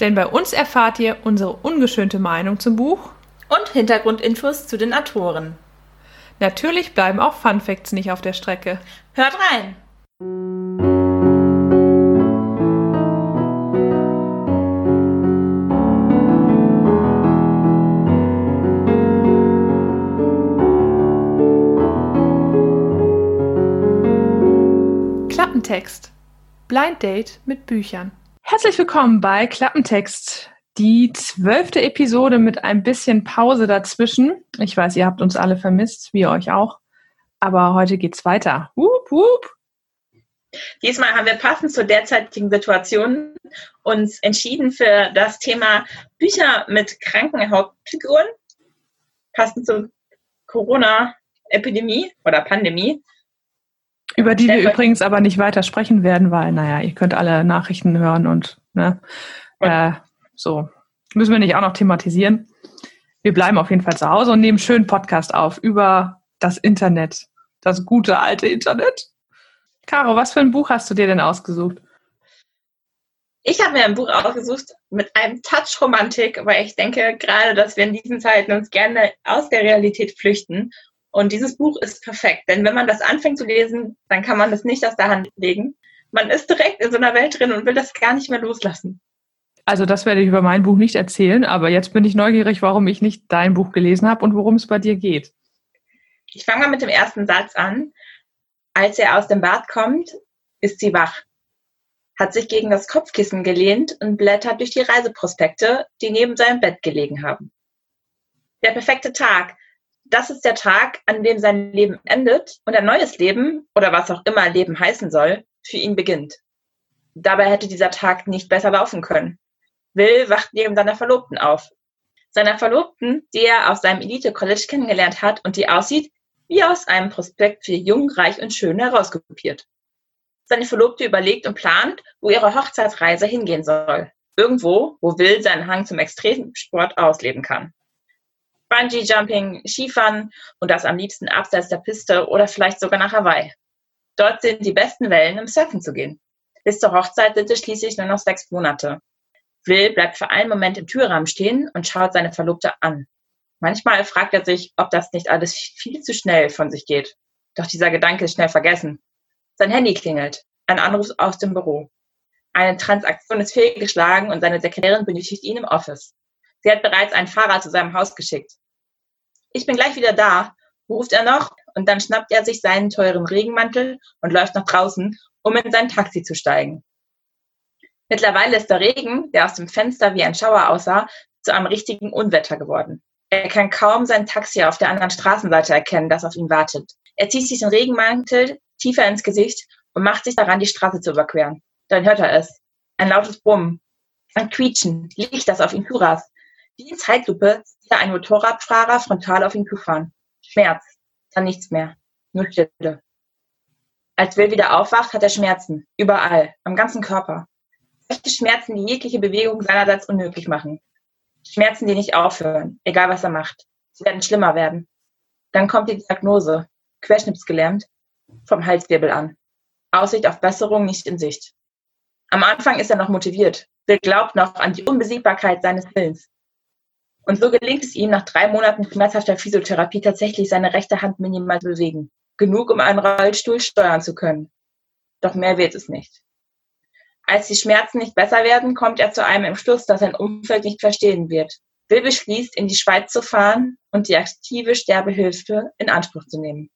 Denn bei uns erfahrt ihr unsere ungeschönte Meinung zum Buch und Hintergrundinfos zu den Autoren. Natürlich bleiben auch Fun Facts nicht auf der Strecke. Hört rein! Klappentext. Blind Date mit Büchern. Herzlich willkommen bei Klappentext. Die zwölfte Episode mit ein bisschen Pause dazwischen. Ich weiß, ihr habt uns alle vermisst, wir euch auch. Aber heute geht's weiter. Wup, wup. Diesmal haben wir passend zur derzeitigen Situation uns entschieden für das Thema Bücher mit kranken Hauptfiguren. Passend zur Corona-Epidemie oder Pandemie. Über die wir übrigens aber nicht weiter sprechen werden, weil, naja, ihr könnt alle Nachrichten hören und, ne, äh, so. Müssen wir nicht auch noch thematisieren. Wir bleiben auf jeden Fall zu Hause und nehmen schönen Podcast auf über das Internet. Das gute alte Internet. Caro, was für ein Buch hast du dir denn ausgesucht? Ich habe mir ein Buch ausgesucht mit einem Touch Romantik, weil ich denke gerade, dass wir in diesen Zeiten uns gerne aus der Realität flüchten und dieses Buch ist perfekt, denn wenn man das anfängt zu lesen, dann kann man das nicht aus der Hand legen. Man ist direkt in so einer Welt drin und will das gar nicht mehr loslassen. Also das werde ich über mein Buch nicht erzählen, aber jetzt bin ich neugierig, warum ich nicht dein Buch gelesen habe und worum es bei dir geht. Ich fange mal mit dem ersten Satz an. Als er aus dem Bad kommt, ist sie wach, hat sich gegen das Kopfkissen gelehnt und blättert durch die Reiseprospekte, die neben seinem Bett gelegen haben. Der perfekte Tag, das ist der Tag, an dem sein Leben endet und ein neues Leben oder was auch immer Leben heißen soll, für ihn beginnt. Dabei hätte dieser Tag nicht besser laufen können. Will wacht neben seiner Verlobten auf. Seiner Verlobten, die er auf seinem Elite-College kennengelernt hat und die aussieht wie aus einem Prospekt für Jung, Reich und Schön herauskopiert. Seine Verlobte überlegt und plant, wo ihre Hochzeitsreise hingehen soll. Irgendwo, wo Will seinen Hang zum Extremsport ausleben kann. Bungee-Jumping, Skifahren und das am liebsten abseits der Piste oder vielleicht sogar nach Hawaii. Dort sind die besten Wellen, um surfen zu gehen. Bis zur Hochzeit sind es schließlich nur noch sechs Monate. Will bleibt für einen Moment im Türrahmen stehen und schaut seine Verlobte an. Manchmal fragt er sich, ob das nicht alles viel zu schnell von sich geht. Doch dieser Gedanke ist schnell vergessen. Sein Handy klingelt. Ein Anruf aus dem Büro. Eine Transaktion ist fehlgeschlagen und seine Sekretärin benötigt ihn im Office. Sie hat bereits einen Fahrer zu seinem Haus geschickt. Ich bin gleich wieder da, ruft er noch, und dann schnappt er sich seinen teuren Regenmantel und läuft nach draußen, um in sein Taxi zu steigen. Mittlerweile ist der Regen, der aus dem Fenster wie ein Schauer aussah, zu einem richtigen Unwetter geworden. Er kann kaum sein Taxi auf der anderen Straßenseite erkennen, das auf ihn wartet. Er zieht sich den Regenmantel tiefer ins Gesicht und macht sich daran, die Straße zu überqueren. Dann hört er es. Ein lautes Brummen. Ein Quietschen. Liegt das auf ihn zurast. Wie in Zeitlupe sieht er einen Motorradfahrer frontal auf ihn zufahren. Schmerz, dann nichts mehr, nur Stille. Als Will wieder aufwacht, hat er Schmerzen, überall, am ganzen Körper. Solche Schmerzen, die jegliche Bewegung seinerseits unmöglich machen. Schmerzen, die nicht aufhören, egal was er macht. Sie werden schlimmer werden. Dann kommt die Diagnose, querschnipsgelähmt, vom Halswirbel an. Aussicht auf Besserung nicht in Sicht. Am Anfang ist er noch motiviert. Will glaubt noch an die Unbesiegbarkeit seines Willens. Und so gelingt es ihm nach drei Monaten schmerzhafter Physiotherapie tatsächlich seine rechte Hand minimal zu bewegen. Genug, um einen Rollstuhl steuern zu können. Doch mehr wird es nicht. Als die Schmerzen nicht besser werden, kommt er zu einem Entschluss, das sein Umfeld nicht verstehen wird. Will beschließt, in die Schweiz zu fahren und die aktive Sterbehilfe in Anspruch zu nehmen.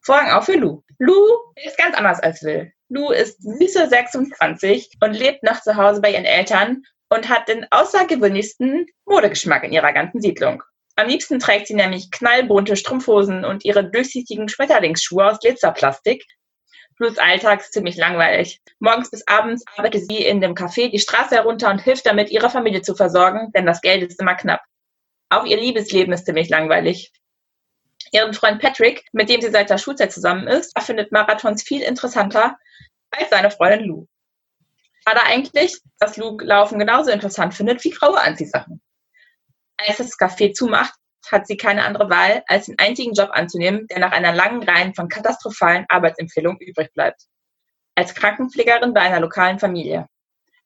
Vorhang auf für Lou. Lou ist ganz anders als Will. Lou ist süße 26 und lebt noch zu Hause bei ihren Eltern und hat den außergewöhnlichsten Modegeschmack in ihrer ganzen Siedlung. Am liebsten trägt sie nämlich knallbunte Strumpfhosen und ihre durchsichtigen Schmetterlingsschuhe aus Glitzerplastik. Blues Alltag ist ziemlich langweilig. Morgens bis abends arbeitet sie in dem Café die Straße herunter und hilft damit, ihre Familie zu versorgen, denn das Geld ist immer knapp. Auch ihr Liebesleben ist ziemlich langweilig. Ihren Freund Patrick, mit dem sie seit der Schulzeit zusammen ist, findet Marathons viel interessanter als seine Freundin Lou. Schade eigentlich, dass Lou Laufen genauso interessant findet wie graue Anziehsachen. Als das Café zumacht, hat sie keine andere Wahl, als den einzigen Job anzunehmen, der nach einer langen Reihe von katastrophalen Arbeitsempfehlungen übrig bleibt. Als Krankenpflegerin bei einer lokalen Familie.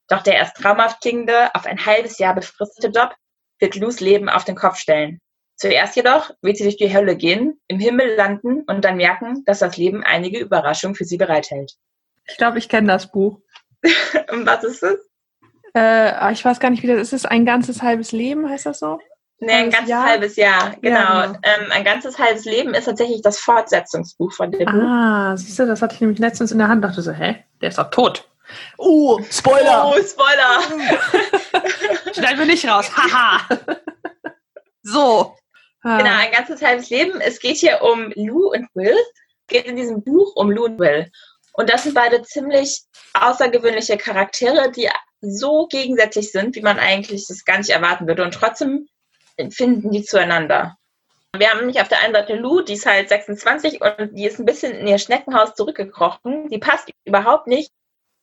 Doch der erst traumhaft klingende, auf ein halbes Jahr befristete Job wird Lus Leben auf den Kopf stellen. Zuerst jedoch wird sie durch die Hölle gehen, im Himmel landen und dann merken, dass das Leben einige Überraschungen für sie bereithält. Ich glaube, ich kenne das Buch. was ist es? Äh, ich weiß gar nicht, wie das ist. Ist es ein ganzes halbes Leben, heißt das so? Nee, ein ganzes Jahr? halbes Jahr, genau. Ja, genau. Ähm, ein ganzes halbes Leben ist tatsächlich das Fortsetzungsbuch von dem Buch. Ah, siehst du, das hatte ich nämlich letztens in der Hand, dachte so, hä, der ist doch tot. Uh, Spoiler! Oh, Spoiler! Schneiden wir nicht raus, haha! so. Ah. Genau, ein ganzes halbes Leben. Es geht hier um Lou und Will. Es geht in diesem Buch um Lou und Will. Und das sind beide ziemlich außergewöhnliche Charaktere, die so gegensätzlich sind, wie man eigentlich das gar nicht erwarten würde. Und trotzdem finden die zueinander. Wir haben nämlich auf der einen Seite Lou, die ist halt 26 und die ist ein bisschen in ihr Schneckenhaus zurückgekrochen. Die passt überhaupt nicht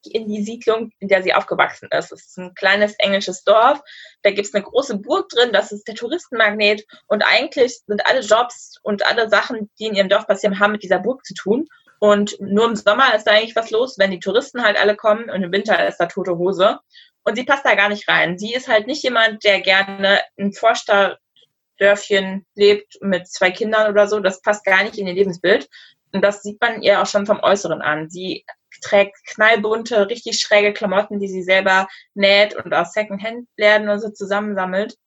in die Siedlung, in der sie aufgewachsen ist. Es ist ein kleines englisches Dorf. Da gibt es eine große Burg drin, das ist der Touristenmagnet. Und eigentlich sind alle Jobs und alle Sachen, die in ihrem Dorf passieren, haben mit dieser Burg zu tun. Und nur im Sommer ist da eigentlich was los, wenn die Touristen halt alle kommen und im Winter ist da tote Hose. Und sie passt da gar nicht rein. Sie ist halt nicht jemand, der gerne in Vorstadtdörfchen lebt mit zwei Kindern oder so. Das passt gar nicht in ihr Lebensbild. Und das sieht man ihr auch schon vom Äußeren an. Sie trägt knallbunte, richtig schräge Klamotten, die sie selber näht und aus Secondhand-Läden und so zusammensammelt.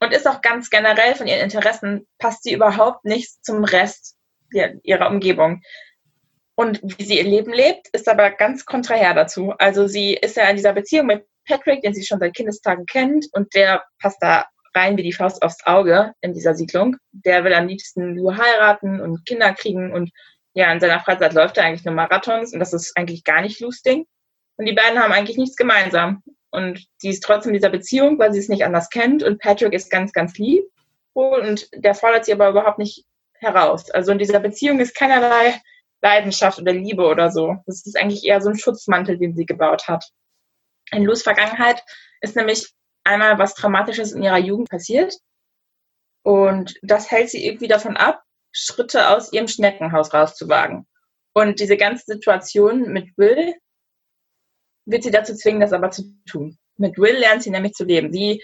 Und ist auch ganz generell von ihren Interessen, passt sie überhaupt nicht zum Rest ihrer Umgebung. Und wie sie ihr Leben lebt, ist aber ganz kontrahär dazu. Also sie ist ja in dieser Beziehung mit Patrick, den sie schon seit Kindestagen kennt, und der passt da rein wie die Faust aufs Auge in dieser Siedlung. Der will am liebsten nur heiraten und Kinder kriegen und ja, in seiner Freizeit läuft er eigentlich nur Marathons und das ist eigentlich gar nicht Ding. Und die beiden haben eigentlich nichts gemeinsam. Und sie ist trotzdem in dieser Beziehung, weil sie es nicht anders kennt und Patrick ist ganz, ganz lieb und der fordert sie aber überhaupt nicht heraus. Also in dieser Beziehung ist keinerlei Leidenschaft oder Liebe oder so. Das ist eigentlich eher so ein Schutzmantel, den sie gebaut hat. In Lus Vergangenheit ist nämlich einmal was Traumatisches in ihrer Jugend passiert. Und das hält sie irgendwie davon ab, Schritte aus ihrem Schneckenhaus rauszuwagen. Und diese ganze Situation mit Will wird sie dazu zwingen, das aber zu tun. Mit Will lernt sie nämlich zu leben. Sie,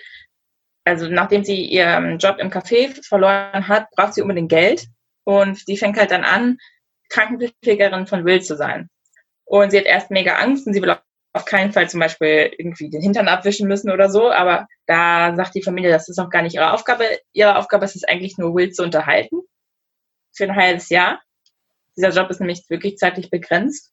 also nachdem sie ihren Job im Café verloren hat, braucht sie unbedingt Geld. Und sie fängt halt dann an, Krankenpflegerin von Will zu sein. Und sie hat erst mega Angst und sie will auf keinen Fall zum Beispiel irgendwie den Hintern abwischen müssen oder so, aber da sagt die Familie, das ist noch gar nicht ihre Aufgabe. Ihre Aufgabe ist es eigentlich nur, Will zu unterhalten für ein halbes Jahr. Dieser Job ist nämlich wirklich zeitlich begrenzt.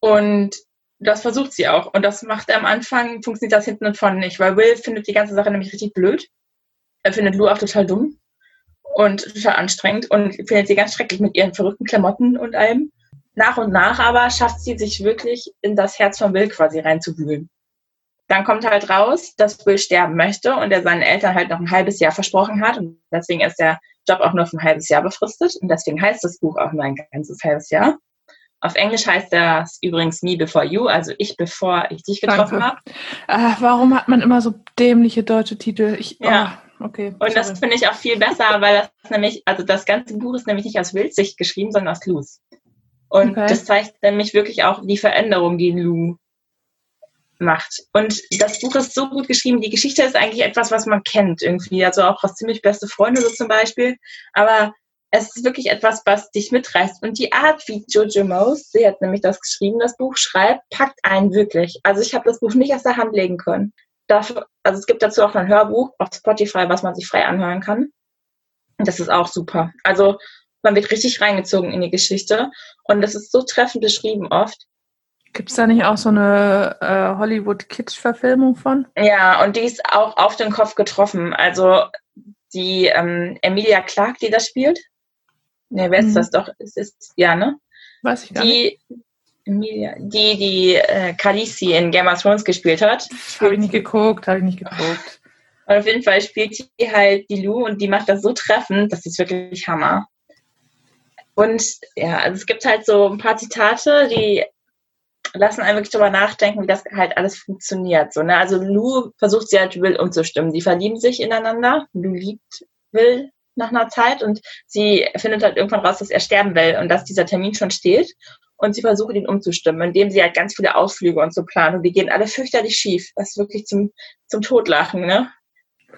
Und das versucht sie auch. Und das macht am Anfang, funktioniert das hinten und vorne nicht, weil Will findet die ganze Sache nämlich richtig blöd. Er findet Lou auch total dumm und total anstrengend und findet sie ganz schrecklich mit ihren verrückten Klamotten und allem. Nach und nach aber schafft sie sich wirklich in das Herz von Will quasi reinzuwühlen. Dann kommt halt raus, dass Will sterben möchte und er seinen Eltern halt noch ein halbes Jahr versprochen hat. Und deswegen ist der Job auch nur für ein halbes Jahr befristet. Und deswegen heißt das Buch auch nur ein ganzes halbes Jahr. Auf Englisch heißt das übrigens Me Before You, also ich bevor ich dich getroffen habe. Äh, warum hat man immer so dämliche deutsche Titel? Ich, ja. Oh, okay. Und das finde ich auch viel besser, weil das nämlich, also das ganze Buch ist nämlich nicht aus Wildsicht geschrieben, sondern aus Lus. Und okay. das zeigt nämlich wirklich auch die Veränderung, die Lou macht. Und das Buch ist so gut geschrieben. Die Geschichte ist eigentlich etwas, was man kennt irgendwie. Also auch aus ziemlich beste Freunde so zum Beispiel. Aber es ist wirklich etwas, was dich mitreißt. Und die Art, wie Jojo Mose, sie hat nämlich das geschrieben, das Buch schreibt, packt einen wirklich. Also ich habe das Buch nicht aus der Hand legen können. Dafür, also es gibt dazu auch ein Hörbuch auf Spotify, was man sich frei anhören kann. Und das ist auch super. Also man wird richtig reingezogen in die Geschichte. Und das ist so treffend beschrieben oft. Gibt es da nicht auch so eine äh, Hollywood-Kitsch-Verfilmung von? Ja, und die ist auch auf den Kopf getroffen. Also die ähm, Emilia Clark, die das spielt. Ne, wer ist mhm. das doch? Es ist, ja, ne? Weiß ich gar die, nicht. Die, die äh, Khaleesi in Game of Thrones gespielt hat. Habe ich nicht geguckt, habe ich nicht geguckt. Und auf jeden Fall spielt sie halt die Lou und die macht das so treffend, das ist wirklich Hammer. Und ja, also es gibt halt so ein paar Zitate, die lassen einen wirklich darüber nachdenken, wie das halt alles funktioniert. So, ne? Also Lou versucht sie halt Will umzustimmen. Die verlieben sich ineinander. Lou liebt Will nach einer Zeit und sie findet halt irgendwann raus, dass er sterben will und dass dieser Termin schon steht. Und sie versucht ihn umzustimmen, indem sie halt ganz viele Ausflüge und so planen. Und die gehen alle fürchterlich schief. Das ist wirklich zum, zum Totlachen, ne?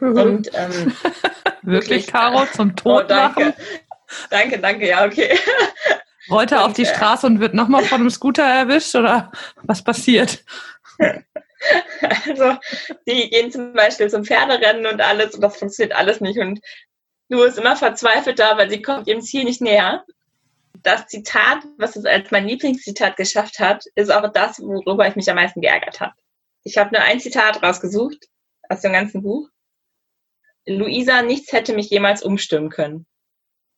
Mhm. Und ähm, wirklich, Caro, zum oh, Totlachen? Oh, danke. danke, danke, ja, okay. Rollt er auf die äh, Straße und wird nochmal von einem Scooter erwischt oder was passiert? Also, die gehen zum Beispiel zum Pferderennen und alles und das funktioniert alles nicht. Und Lu ist immer verzweifelt da, weil sie kommt ihrem Ziel nicht näher. Das Zitat, was es als mein Lieblingszitat geschafft hat, ist auch das, worüber ich mich am meisten geärgert habe. Ich habe nur ein Zitat rausgesucht aus dem ganzen Buch. Luisa, nichts hätte mich jemals umstimmen können.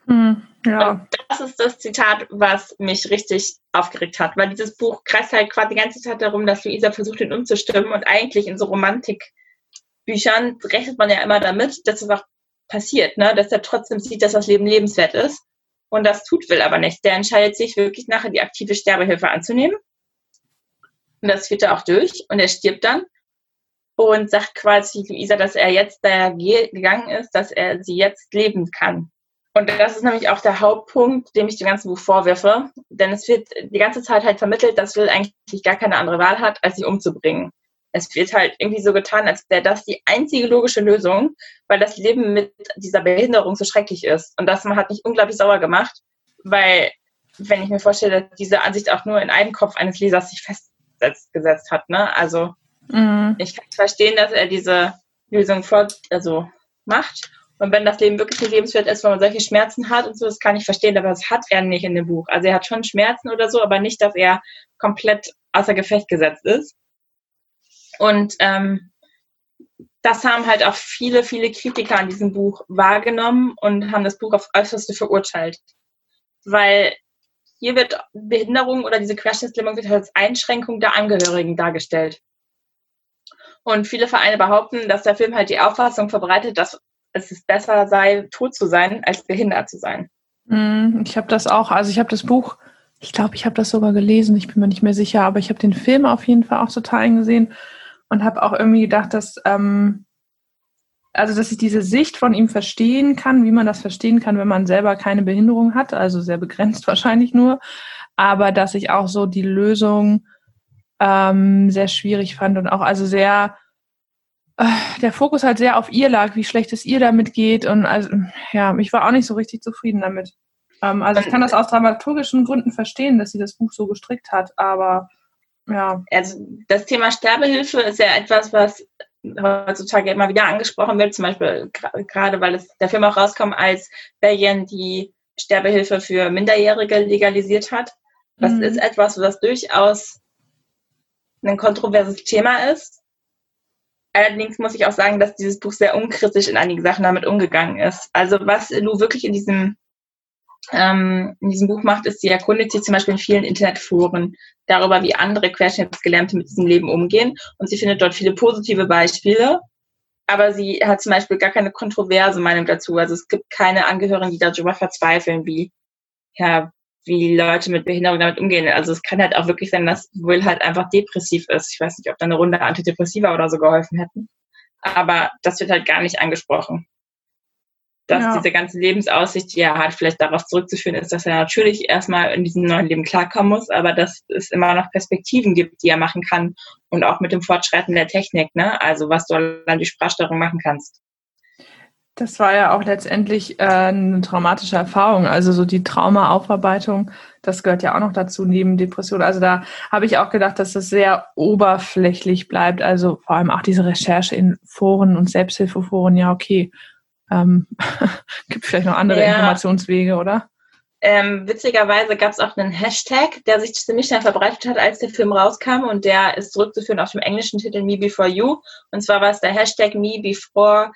Hm, ja. Und das ist das Zitat, was mich richtig aufgeregt hat, weil dieses Buch kreist halt quasi die ganze Zeit darum, dass Luisa versucht, ihn umzustimmen und eigentlich in so Romantikbüchern rechnet man ja immer damit, dass es auch passiert, ne? dass er trotzdem sieht, dass das Leben lebenswert ist und das tut Will aber nicht. Der entscheidet sich wirklich nachher die aktive Sterbehilfe anzunehmen und das führt er auch durch und er stirbt dann und sagt quasi Luisa, dass er jetzt da gegangen ist, dass er sie jetzt leben kann. Und das ist nämlich auch der Hauptpunkt, dem ich dem ganzen Buch vorwerfe. Denn es wird die ganze Zeit halt vermittelt, dass Will eigentlich gar keine andere Wahl hat, als sie umzubringen. Es wird halt irgendwie so getan, als wäre das die einzige logische Lösung, weil das Leben mit dieser Behinderung so schrecklich ist. Und das hat mich unglaublich sauer gemacht, weil, wenn ich mir vorstelle, diese Ansicht auch nur in einem Kopf eines Lesers sich festgesetzt hat, ne? Also, mhm. ich kann verstehen, dass er diese Lösung vor, also macht. Und wenn das Leben wirklich nicht lebenswert ist, wenn man solche Schmerzen hat und so, das kann ich verstehen, aber das hat er nicht in dem Buch. Also er hat schon Schmerzen oder so, aber nicht, dass er komplett außer Gefecht gesetzt ist. Und ähm, das haben halt auch viele, viele Kritiker an diesem Buch wahrgenommen und haben das Buch aufs Äußerste verurteilt. Weil hier wird Behinderung oder diese Querschnittslähmung wird als Einschränkung der Angehörigen dargestellt. Und viele Vereine behaupten, dass der Film halt die Auffassung verbreitet, dass es besser sei, tot zu sein, als behindert zu sein. Mm, ich habe das auch, also ich habe das Buch, ich glaube, ich habe das sogar gelesen, ich bin mir nicht mehr sicher, aber ich habe den Film auf jeden Fall auch total eingesehen und habe auch irgendwie gedacht, dass, ähm, also dass ich diese Sicht von ihm verstehen kann, wie man das verstehen kann, wenn man selber keine Behinderung hat, also sehr begrenzt wahrscheinlich nur, aber dass ich auch so die Lösung ähm, sehr schwierig fand und auch also sehr äh, der Fokus halt sehr auf ihr lag, wie schlecht es ihr damit geht. Und also, ja, ich war auch nicht so richtig zufrieden damit. Ähm, also ich kann das aus dramaturgischen Gründen verstehen, dass sie das Buch so gestrickt hat, aber ja. Also das Thema Sterbehilfe ist ja etwas, was heutzutage immer wieder angesprochen wird, zum Beispiel gerade weil es der Film auch rauskommt, als Belgien die Sterbehilfe für Minderjährige legalisiert hat. Das mhm. ist etwas, was durchaus ein kontroverses Thema ist. Allerdings muss ich auch sagen, dass dieses Buch sehr unkritisch in einigen Sachen damit umgegangen ist. Also was Lou wirklich in diesem, ähm, in diesem Buch macht, ist, sie erkundigt sich zum Beispiel in vielen Internetforen darüber, wie andere Querschnittsgelähmte mit diesem Leben umgehen. Und sie findet dort viele positive Beispiele. Aber sie hat zum Beispiel gar keine kontroverse Meinung dazu. Also es gibt keine Angehörigen, die darüber verzweifeln, wie, ja, wie Leute mit Behinderung damit umgehen. Also es kann halt auch wirklich sein, dass Will halt einfach depressiv ist. Ich weiß nicht, ob da eine Runde Antidepressiva oder so geholfen hätten. Aber das wird halt gar nicht angesprochen. Dass ja. diese ganze Lebensaussicht, die er hat, vielleicht darauf zurückzuführen ist, dass er natürlich erstmal in diesem neuen Leben klarkommen muss, aber dass es immer noch Perspektiven gibt, die er machen kann und auch mit dem Fortschreiten der Technik, ne? Also was du allein durch Sprachsteuerung machen kannst. Das war ja auch letztendlich äh, eine traumatische Erfahrung. Also so die Traumaaufarbeitung, das gehört ja auch noch dazu, neben Depression. Also da habe ich auch gedacht, dass das sehr oberflächlich bleibt. Also vor allem auch diese Recherche in Foren und Selbsthilfeforen, ja, okay. Ähm, gibt vielleicht noch andere ja. Informationswege, oder? Ähm, witzigerweise gab es auch einen Hashtag, der sich ziemlich schnell verbreitet hat, als der Film rauskam und der ist zurückzuführen auf dem englischen Titel Me Before You. Und zwar war es der Hashtag Me Before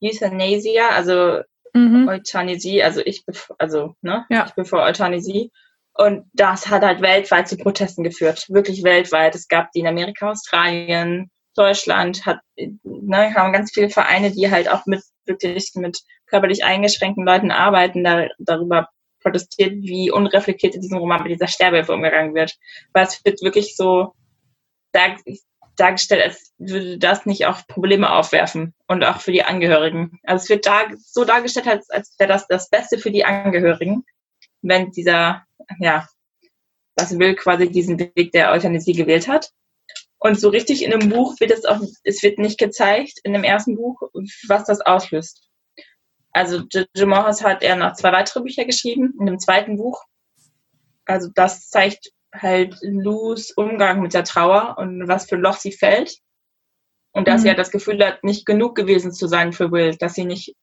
Euthanasia, also mhm. Euthanasie, also ich, also, ne, ja. ich bevor Euthanasie. Und das hat halt weltweit zu Protesten geführt, wirklich weltweit. Es gab die in Amerika, Australien, Deutschland, hat, ne, haben ganz viele Vereine, die halt auch mit wirklich mit körperlich eingeschränkten Leuten arbeiten, da, darüber protestiert, wie unreflektiert in diesem Roman mit dieser Sterbehilfe umgegangen wird. Weil es wird wirklich so dar, dargestellt, als würde das nicht auch Probleme aufwerfen und auch für die Angehörigen. Also es wird da, so dargestellt, als, als wäre das das Beste für die Angehörigen, wenn dieser, ja, das Will quasi diesen Weg der Euthanasie gewählt hat. Und so richtig in einem Buch wird es auch, es wird nicht gezeigt, in dem ersten Buch, was das auslöst. Also Jim Morris hat er noch zwei weitere Bücher geschrieben, in dem zweiten Buch. Also das zeigt halt Lus Umgang mit der Trauer und was für Loch sie fällt. Und dass mhm. sie halt das Gefühl hat, nicht genug gewesen zu sein für Will, dass sie nicht,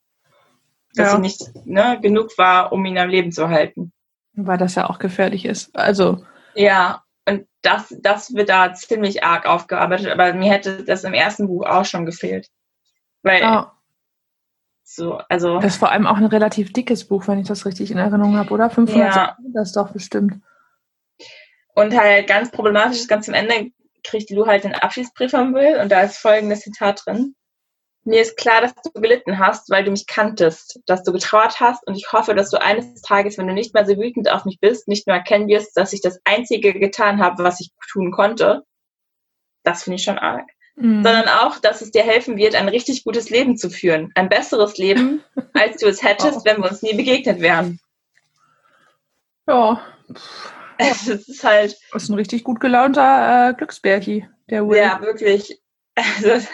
dass ja. sie nicht ne, genug war, um ihn am Leben zu halten. Weil das ja auch gefährlich ist. Also. Ja, und das, das wird da ziemlich arg aufgearbeitet, aber mir hätte das im ersten Buch auch schon gefehlt. Weil oh. So, also. Das ist vor allem auch ein relativ dickes Buch, wenn ich das richtig in Erinnerung habe, oder? 500 ja. Seiten, das ist doch bestimmt. Und halt ganz problematisch ist, ganz am Ende kriegt Lu halt den Abschiedsbrief von Will und da ist folgendes Zitat drin. Mir ist klar, dass du gelitten hast, weil du mich kanntest, dass du getrauert hast und ich hoffe, dass du eines Tages, wenn du nicht mehr so wütend auf mich bist, nicht mehr erkennen wirst, dass ich das Einzige getan habe, was ich tun konnte. Das finde ich schon arg mhm. sondern auch, dass es dir helfen wird, ein richtig gutes Leben zu führen. Ein besseres Leben, als du es hättest, oh. wenn wir uns nie begegnet wären. Ja. Es ist halt. Das ist ein richtig gut gelaunter äh, Glücksbärchi, der Will. Ja, wirklich. Also,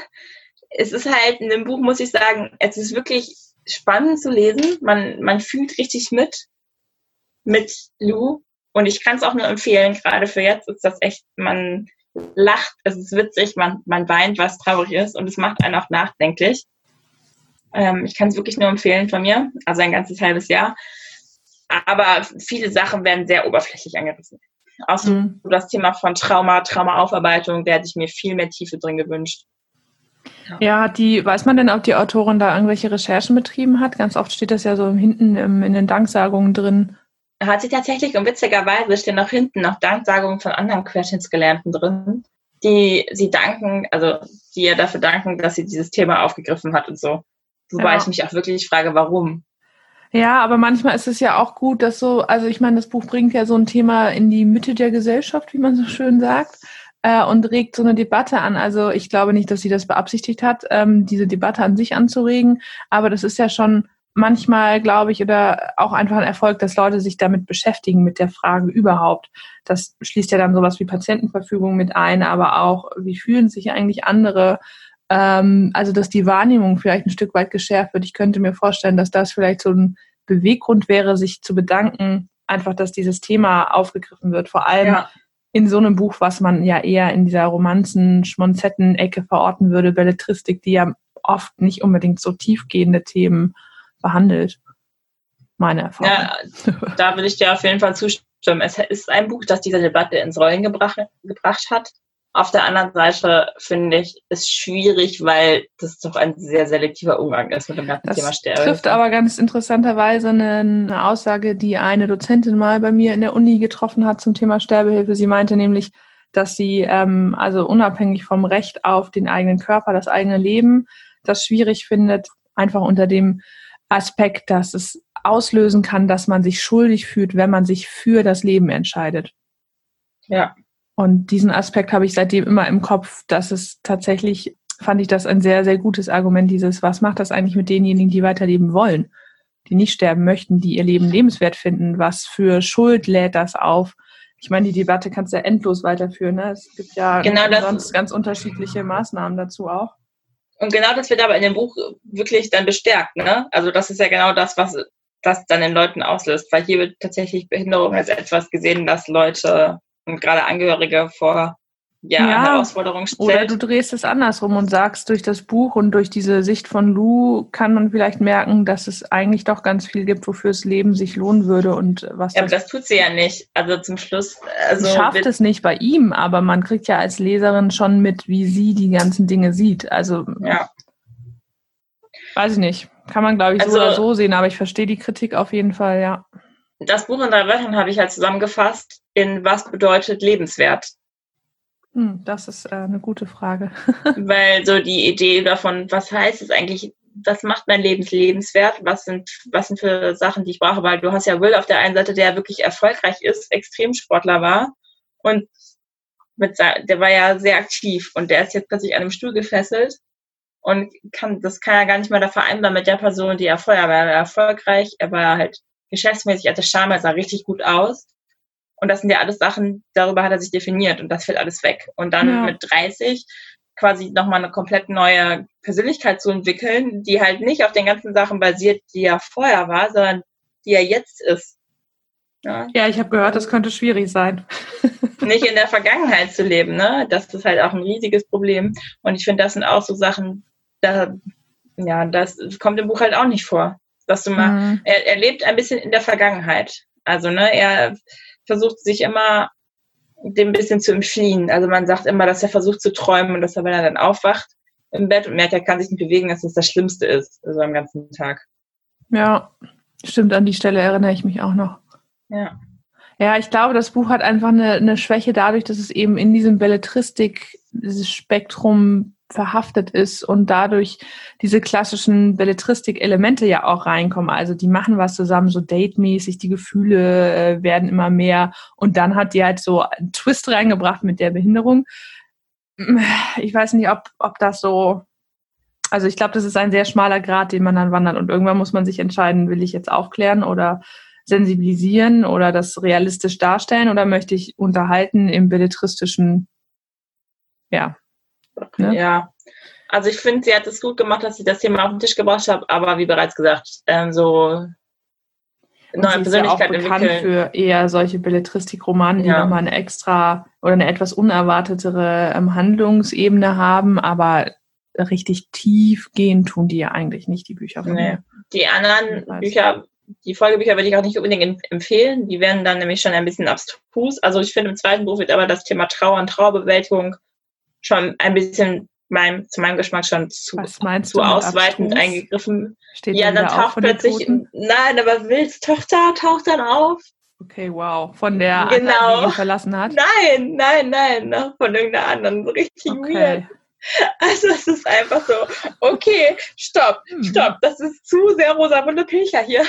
es ist halt in dem Buch, muss ich sagen, es ist wirklich spannend zu lesen. Man, man fühlt richtig mit, mit Lou. Und ich kann es auch nur empfehlen, gerade für jetzt ist das echt, man, lacht, es ist witzig, man, man weint, was traurig ist und es macht einen auch nachdenklich. Ähm, ich kann es wirklich nur empfehlen von mir, also ein ganzes halbes Jahr. Aber viele Sachen werden sehr oberflächlich angerissen. Auch so mhm. das Thema von Trauma, Traumaaufarbeitung, da hätte ich mir viel mehr Tiefe drin gewünscht. Ja. die, weiß man denn, ob die Autorin da irgendwelche Recherchen betrieben hat? Ganz oft steht das ja so hinten in den Danksagungen drin, hat sie tatsächlich und witzigerweise stehen auch hinten noch Danksagungen von anderen Querschnittsgelernten drin, die sie danken, also die ihr dafür danken, dass sie dieses Thema aufgegriffen hat und so. Wobei ja. ich mich auch wirklich frage, warum. Ja, aber manchmal ist es ja auch gut, dass so, also ich meine, das Buch bringt ja so ein Thema in die Mitte der Gesellschaft, wie man so schön sagt, äh, und regt so eine Debatte an. Also ich glaube nicht, dass sie das beabsichtigt hat, ähm, diese Debatte an sich anzuregen, aber das ist ja schon manchmal, glaube ich, oder auch einfach ein Erfolg, dass Leute sich damit beschäftigen, mit der Frage überhaupt. Das schließt ja dann sowas wie Patientenverfügung mit ein, aber auch, wie fühlen sich eigentlich andere? Ähm, also, dass die Wahrnehmung vielleicht ein Stück weit geschärft wird. Ich könnte mir vorstellen, dass das vielleicht so ein Beweggrund wäre, sich zu bedanken, einfach, dass dieses Thema aufgegriffen wird. Vor allem ja. In so einem Buch, was man ja eher in dieser Romanzen, Schmonzetten-Ecke verorten würde, Belletristik, die ja oft nicht unbedingt so tiefgehende Themen behandelt. Meine Erfahrung. Ja, da will ich dir auf jeden Fall zustimmen. Es ist ein Buch, das diese Debatte ins Rollen gebracht, gebracht hat. Auf der anderen Seite finde ich es schwierig, weil das doch ein sehr selektiver Umgang ist mit dem ganzen das Thema Sterben. trifft aber ganz interessanterweise eine Aussage, die eine Dozentin mal bei mir in der Uni getroffen hat zum Thema Sterbehilfe. Sie meinte nämlich, dass sie ähm, also unabhängig vom Recht auf den eigenen Körper, das eigene Leben, das schwierig findet, einfach unter dem Aspekt, dass es auslösen kann, dass man sich schuldig fühlt, wenn man sich für das Leben entscheidet. Ja. Und diesen Aspekt habe ich seitdem immer im Kopf, dass es tatsächlich, fand ich das ein sehr, sehr gutes Argument, dieses, was macht das eigentlich mit denjenigen, die weiterleben wollen, die nicht sterben möchten, die ihr Leben lebenswert finden? Was für Schuld lädt das auf? Ich meine, die Debatte kannst du ja endlos weiterführen. Ne? Es gibt ja genau sonst ganz unterschiedliche Maßnahmen dazu auch. Und genau das wird aber in dem Buch wirklich dann bestärkt, ne? Also das ist ja genau das, was das dann in Leuten auslöst, weil hier wird tatsächlich Behinderung als etwas gesehen, dass Leute und gerade Angehörige vor ja, ja, Herausforderung stellt. Oder du drehst es andersrum und sagst, durch das Buch und durch diese Sicht von Lou kann man vielleicht merken, dass es eigentlich doch ganz viel gibt, wofür das Leben sich lohnen würde und was. Ja, aber das tut sie ja nicht. Also zum Schluss. Also sie schafft es nicht bei ihm, aber man kriegt ja als Leserin schon mit, wie sie die ganzen Dinge sieht. Also. Ja. Weiß ich nicht. Kann man, glaube ich, so also, oder so sehen, aber ich verstehe die Kritik auf jeden Fall, ja. das Buch in drei Wörtern habe ich halt zusammengefasst in Was bedeutet lebenswert? Hm, das ist äh, eine gute Frage. Weil so die Idee davon, was heißt es eigentlich, was macht mein Leben lebenswert? Was sind, was sind für Sachen, die ich brauche? Weil du hast ja Will auf der einen Seite, der wirklich erfolgreich ist, Extremsportler war und mit, der war ja sehr aktiv und der ist jetzt plötzlich an einem Stuhl gefesselt und kann, das kann er gar nicht mehr da vereinbaren mit der Person, die er vorher war. Er war erfolgreich, er war halt geschäftsmäßig, er hatte Charme, er sah richtig gut aus. Und das sind ja alles Sachen, darüber hat er sich definiert und das fällt alles weg. Und dann ja. mit 30 quasi nochmal eine komplett neue Persönlichkeit zu entwickeln, die halt nicht auf den ganzen Sachen basiert, die er vorher war, sondern die er jetzt ist. Ja, ja ich habe gehört, das könnte schwierig sein. nicht in der Vergangenheit zu leben, ne? Das ist halt auch ein riesiges Problem. Und ich finde, das sind auch so Sachen, da, ja, das kommt im Buch halt auch nicht vor. Dass du mal, mhm. er, er lebt ein bisschen in der Vergangenheit. Also, ne, er versucht sich immer dem bisschen zu entfliehen. Also man sagt immer, dass er versucht zu träumen und dass er, wenn er dann aufwacht im Bett und merkt, er kann sich nicht bewegen, dass das das Schlimmste ist, also am ganzen Tag. Ja, stimmt, an die Stelle erinnere ich mich auch noch. Ja. Ja, ich glaube, das Buch hat einfach eine, eine Schwäche dadurch, dass es eben in diesem Belletristik, dieses Spektrum verhaftet ist und dadurch diese klassischen Belletristik-Elemente ja auch reinkommen. Also die machen was zusammen, so date-mäßig, die Gefühle äh, werden immer mehr und dann hat die halt so einen Twist reingebracht mit der Behinderung. Ich weiß nicht, ob, ob das so, also ich glaube, das ist ein sehr schmaler Grad, den man dann wandert und irgendwann muss man sich entscheiden, will ich jetzt aufklären oder sensibilisieren oder das realistisch darstellen oder möchte ich unterhalten im belletristischen, ja, Ne? Ja. Also ich finde, sie hat es gut gemacht, dass sie das Thema auf den Tisch gebracht hat, aber wie bereits gesagt, ähm, so neue Persönlichkeit ja auch bekannt entwickeln. für eher solche Belletristik-Romane, die ja. nochmal eine extra oder eine etwas unerwartetere ähm, Handlungsebene haben, aber richtig tief gehen tun die ja eigentlich nicht, die Bücher von nee. mir. Die anderen Bücher, die Folgebücher würde ich auch nicht unbedingt empfehlen. Die werden dann nämlich schon ein bisschen abstrus. Also ich finde, im zweiten Buch wird aber das Thema Trauer und Trauerbewältigung schon ein bisschen meinem, zu meinem Geschmack schon zu, zu ausweitend abstrus? eingegriffen. Steht ja, dann taucht plötzlich, nein, aber Wills Tochter taucht dann auf. Okay, wow. Von der genau. anderen, die ihn verlassen hat? Nein, nein, nein, noch von irgendeiner anderen. So richtig okay. weird. Also es ist einfach so, okay, stopp, hm. stopp, das ist zu sehr rosa-bunte Pilcher hier.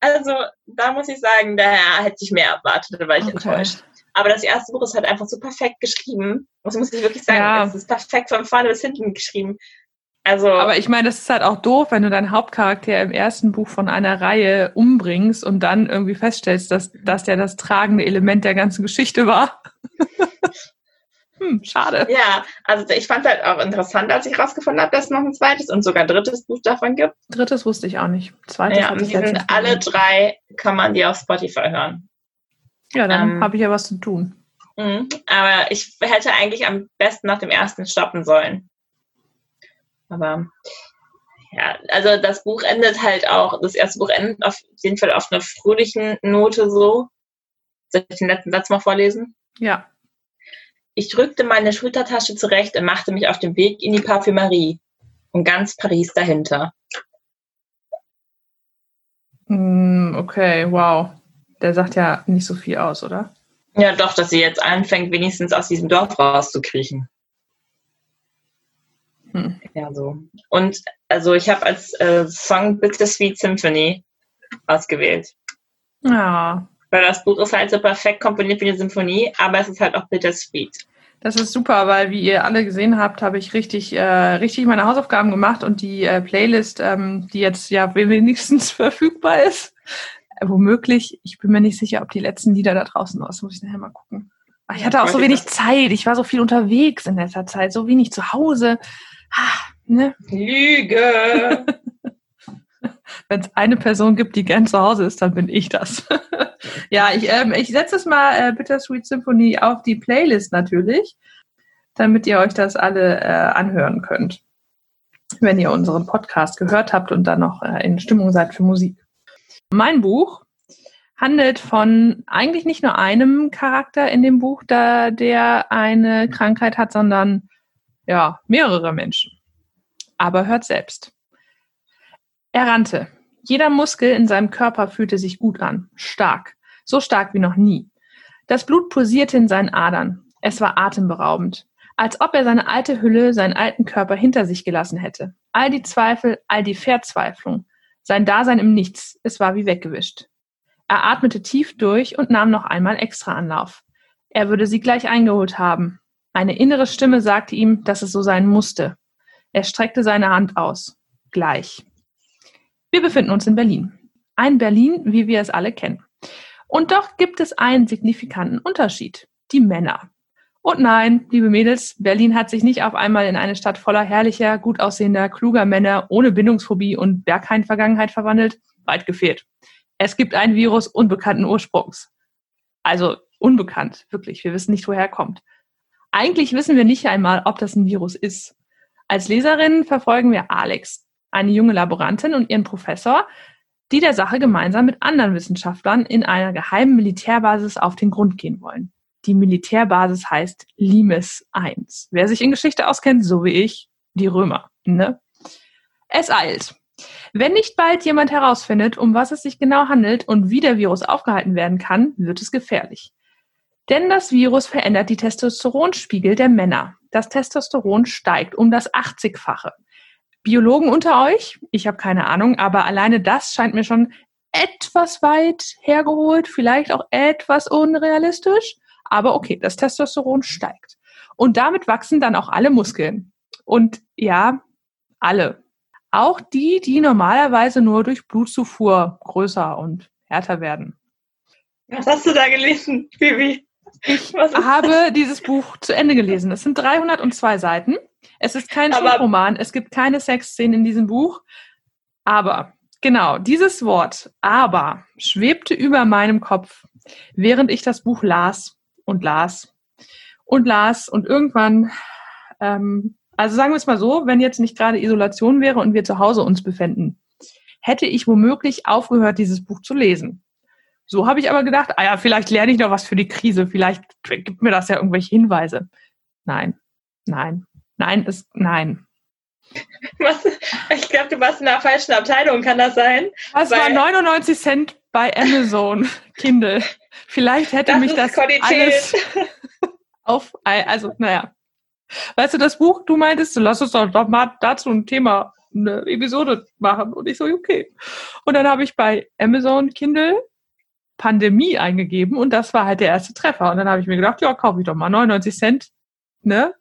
Also da muss ich sagen, da hätte ich mehr erwartet, da war ich okay. enttäuscht. Aber das erste Buch ist halt einfach so perfekt geschrieben. Das muss ich wirklich sagen. Ja. Es ist perfekt von vorne bis hinten geschrieben. Also, aber ich meine, das ist halt auch doof, wenn du deinen Hauptcharakter im ersten Buch von einer Reihe umbringst und dann irgendwie feststellst, dass das ja das tragende Element der ganzen Geschichte war. hm, schade. Ja, also ich fand es halt auch interessant, als ich rausgefunden habe, dass es noch ein zweites und sogar ein drittes Buch davon gibt. Drittes wusste ich auch nicht. Zweites ja, und die sind alle drei, kann man die auf Spotify hören. Ja, dann ähm, habe ich ja was zu tun. Mh, aber ich hätte eigentlich am besten nach dem ersten stoppen sollen. Aber ja, also das Buch endet halt auch, das erste Buch endet auf jeden Fall auf einer fröhlichen Note so. Soll ich den letzten Satz mal vorlesen? Ja. Ich drückte meine Schultertasche zurecht und machte mich auf den Weg in die Parfümerie und ganz Paris dahinter. Mm, okay, wow der sagt ja nicht so viel aus, oder? Ja, doch, dass sie jetzt anfängt, wenigstens aus diesem Dorf rauszukriechen. Hm. Ja, so. Und also ich habe als äh, Song Bittersweet Symphony ausgewählt. Ja. Weil das Buch ist halt so perfekt komponiert wie eine Symphonie, aber es ist halt auch bittersweet. Das ist super, weil wie ihr alle gesehen habt, habe ich richtig, äh, richtig meine Hausaufgaben gemacht und die äh, Playlist, ähm, die jetzt ja wenigstens verfügbar ist, womöglich, ich bin mir nicht sicher, ob die letzten Lieder da draußen aus, muss ich nachher mal gucken. Aber ich hatte auch so wenig Zeit. Ich war so viel unterwegs in letzter Zeit, so wenig zu Hause. Ah, ne? Lüge! Wenn es eine Person gibt, die gern zu Hause ist, dann bin ich das. ja, ich, ähm, ich setze es mal äh, Bittersweet Symphony auf die Playlist natürlich, damit ihr euch das alle äh, anhören könnt. Wenn ihr unseren Podcast gehört habt und dann noch äh, in Stimmung seid für Musik. Mein Buch handelt von eigentlich nicht nur einem Charakter in dem Buch, da der eine Krankheit hat, sondern ja, mehrere Menschen. Aber hört selbst. Er rannte, Jeder Muskel in seinem Körper fühlte sich gut an, stark, so stark wie noch nie. Das Blut pulsierte in seinen Adern. Es war atemberaubend, als ob er seine alte Hülle, seinen alten Körper hinter sich gelassen hätte. All die Zweifel, all die Verzweiflung, sein Dasein im Nichts, es war wie weggewischt. Er atmete tief durch und nahm noch einmal extra Anlauf. Er würde sie gleich eingeholt haben. Eine innere Stimme sagte ihm, dass es so sein musste. Er streckte seine Hand aus. Gleich. Wir befinden uns in Berlin. Ein Berlin, wie wir es alle kennen. Und doch gibt es einen signifikanten Unterschied. Die Männer. Und nein, liebe Mädels, Berlin hat sich nicht auf einmal in eine Stadt voller herrlicher, gut aussehender, kluger Männer ohne Bindungsphobie und Berghain-Vergangenheit verwandelt. Weit gefehlt. Es gibt ein Virus unbekannten Ursprungs. Also unbekannt, wirklich. Wir wissen nicht, woher er kommt. Eigentlich wissen wir nicht einmal, ob das ein Virus ist. Als Leserin verfolgen wir Alex, eine junge Laborantin und ihren Professor, die der Sache gemeinsam mit anderen Wissenschaftlern in einer geheimen Militärbasis auf den Grund gehen wollen. Die Militärbasis heißt Limes I. Wer sich in Geschichte auskennt, so wie ich, die Römer. Ne? Es eilt. Wenn nicht bald jemand herausfindet, um was es sich genau handelt und wie der Virus aufgehalten werden kann, wird es gefährlich. Denn das Virus verändert die Testosteronspiegel der Männer. Das Testosteron steigt um das 80-fache. Biologen unter euch, ich habe keine Ahnung, aber alleine das scheint mir schon etwas weit hergeholt, vielleicht auch etwas unrealistisch. Aber okay, das Testosteron steigt. Und damit wachsen dann auch alle Muskeln. Und ja, alle. Auch die, die normalerweise nur durch Blutzufuhr größer und härter werden. Was hast du da gelesen, Bibi? Ich habe das? dieses Buch zu Ende gelesen. Es sind 302 Seiten. Es ist kein Roman. Es gibt keine Sexszenen in diesem Buch. Aber, genau, dieses Wort, aber, schwebte über meinem Kopf, während ich das Buch las und las und las und irgendwann, ähm, also sagen wir es mal so, wenn jetzt nicht gerade Isolation wäre und wir zu Hause uns befänden, hätte ich womöglich aufgehört, dieses Buch zu lesen. So habe ich aber gedacht, ah ja, vielleicht lerne ich noch was für die Krise, vielleicht gibt mir das ja irgendwelche Hinweise. Nein, nein, nein, ist nein. Was? Ich glaube, du warst in der falschen Abteilung, kann das sein? Das war 99 Cent bei Amazon Kindle. Vielleicht hätte das mich das Qualität. alles auf, also naja. Weißt du, das Buch, du meintest, lass uns doch, doch mal dazu ein Thema, eine Episode machen. Und ich so, okay. Und dann habe ich bei Amazon Kindle Pandemie eingegeben und das war halt der erste Treffer. Und dann habe ich mir gedacht, ja, kaufe ich doch mal 99 Cent. Ne?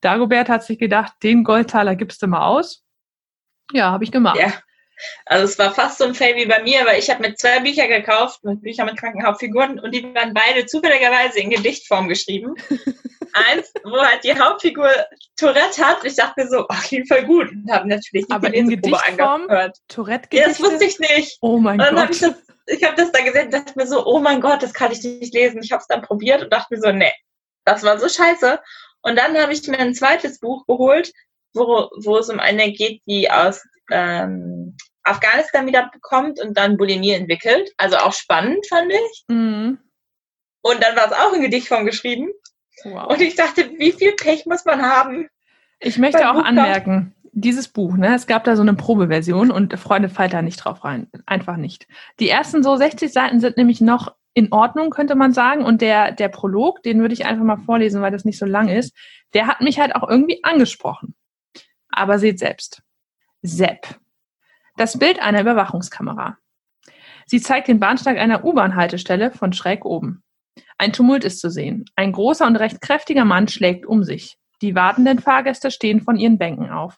Dagobert hat sich gedacht, den Goldtaler gibst du mal aus. Ja, habe ich gemacht. Ja. Also es war fast so ein Fail wie bei mir, weil ich habe mit zwei Bücher gekauft, mit Büchern mit Krankenhauptfiguren und die waren beide zufälligerweise in Gedichtform geschrieben. Eins, wo halt die Hauptfigur Tourette hat. Ich dachte mir so, ach, klingt voll gut. Und habe natürlich die Aber in Gedichtform? angehört. Tourette -Gedichte? Ja, das wusste ich nicht. Oh mein und dann Gott. Ich das ich habe das dann gesehen und dachte mir so, oh mein Gott, das kann ich nicht lesen. Ich habe es dann probiert und dachte mir so, nee, das war so scheiße. Und dann habe ich mir ein zweites Buch geholt, wo, wo es um eine geht, die aus ähm, Afghanistan wieder bekommt und dann Bulimie entwickelt. Also auch spannend, fand ich. Mhm. Und dann war es auch in Gedichtform geschrieben. Wow. Und ich dachte, wie viel Pech muss man haben? Ich möchte auch anmerken, dieses Buch, ne, es gab da so eine Probeversion und Freunde fallt da nicht drauf rein. Einfach nicht. Die ersten so 60 Seiten sind nämlich noch in Ordnung, könnte man sagen. Und der, der Prolog, den würde ich einfach mal vorlesen, weil das nicht so lang ist, der hat mich halt auch irgendwie angesprochen. Aber seht selbst. Sepp. Das Bild einer Überwachungskamera. Sie zeigt den Bahnsteig einer U-Bahn-Haltestelle von schräg oben. Ein Tumult ist zu sehen. Ein großer und recht kräftiger Mann schlägt um sich. Die wartenden Fahrgäste stehen von ihren Bänken auf.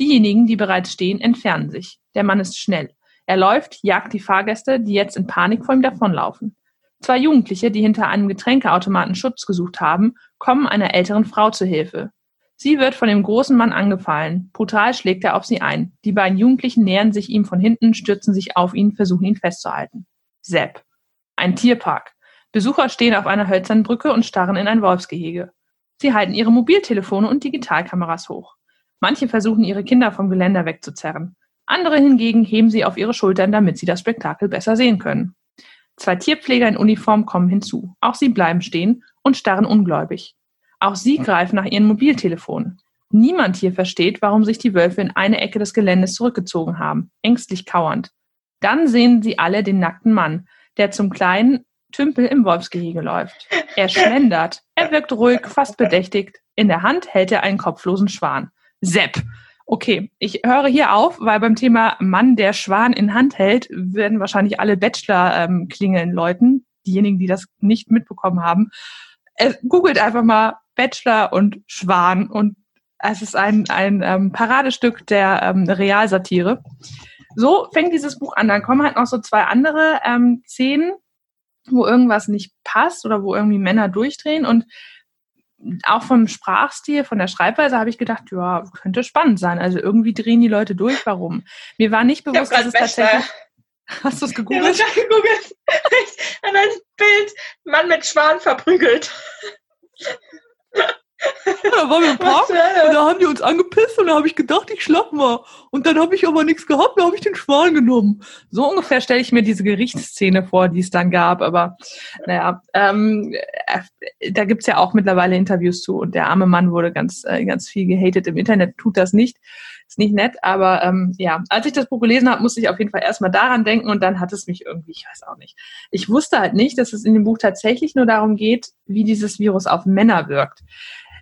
Diejenigen, die bereits stehen, entfernen sich. Der Mann ist schnell. Er läuft, jagt die Fahrgäste, die jetzt in Panik vor ihm davonlaufen. Zwei Jugendliche, die hinter einem Getränkeautomaten Schutz gesucht haben, kommen einer älteren Frau zu Hilfe. Sie wird von dem großen Mann angefallen. Brutal schlägt er auf sie ein. Die beiden Jugendlichen nähern sich ihm von hinten, stürzen sich auf ihn, versuchen ihn festzuhalten. Sepp. Ein Tierpark. Besucher stehen auf einer hölzernen Brücke und starren in ein Wolfsgehege. Sie halten ihre Mobiltelefone und Digitalkameras hoch. Manche versuchen, ihre Kinder vom Geländer wegzuzerren. Andere hingegen heben sie auf ihre Schultern, damit sie das Spektakel besser sehen können. Zwei Tierpfleger in Uniform kommen hinzu. Auch sie bleiben stehen und starren ungläubig. Auch sie greifen nach ihren Mobiltelefonen. Niemand hier versteht, warum sich die Wölfe in eine Ecke des Geländes zurückgezogen haben, ängstlich kauernd. Dann sehen sie alle den nackten Mann, der zum kleinen Tümpel im Wolfsgehege läuft. Er schlendert. Er wirkt ruhig, fast bedächtigt. In der Hand hält er einen kopflosen Schwan. Sepp. Okay, ich höre hier auf, weil beim Thema Mann, der Schwan in Hand hält, werden wahrscheinlich alle Bachelor ähm, klingeln läuten. Diejenigen, die das nicht mitbekommen haben. Äh, googelt einfach mal Bachelor und Schwan und es ist ein, ein ähm, Paradestück der ähm, Realsatire. So fängt dieses Buch an. Dann kommen halt noch so zwei andere ähm, Szenen, wo irgendwas nicht passt oder wo irgendwie Männer durchdrehen. Und auch vom Sprachstil, von der Schreibweise habe ich gedacht, ja, könnte spannend sein. Also irgendwie drehen die Leute durch. Warum? Mir war nicht bewusst, dass es tatsächlich. Hast du es gegoogelt? Ja, ich gegoogelt. An ein Bild, Mann mit Schwan verprügelt. Da waren wir im Park und da haben die uns angepisst und da habe ich gedacht, ich schlapp mal. Und dann habe ich aber nichts gehabt, da habe ich den Schwan genommen. So ungefähr stelle ich mir diese Gerichtsszene vor, die es dann gab. Aber naja, ähm, äh, da gibt's ja auch mittlerweile Interviews zu und der arme Mann wurde ganz, äh, ganz viel gehatet. Im Internet tut das nicht. Ist nicht nett, aber ähm, ja, als ich das Buch gelesen habe, musste ich auf jeden Fall erstmal daran denken und dann hat es mich irgendwie, ich weiß auch nicht. Ich wusste halt nicht, dass es in dem Buch tatsächlich nur darum geht, wie dieses Virus auf Männer wirkt.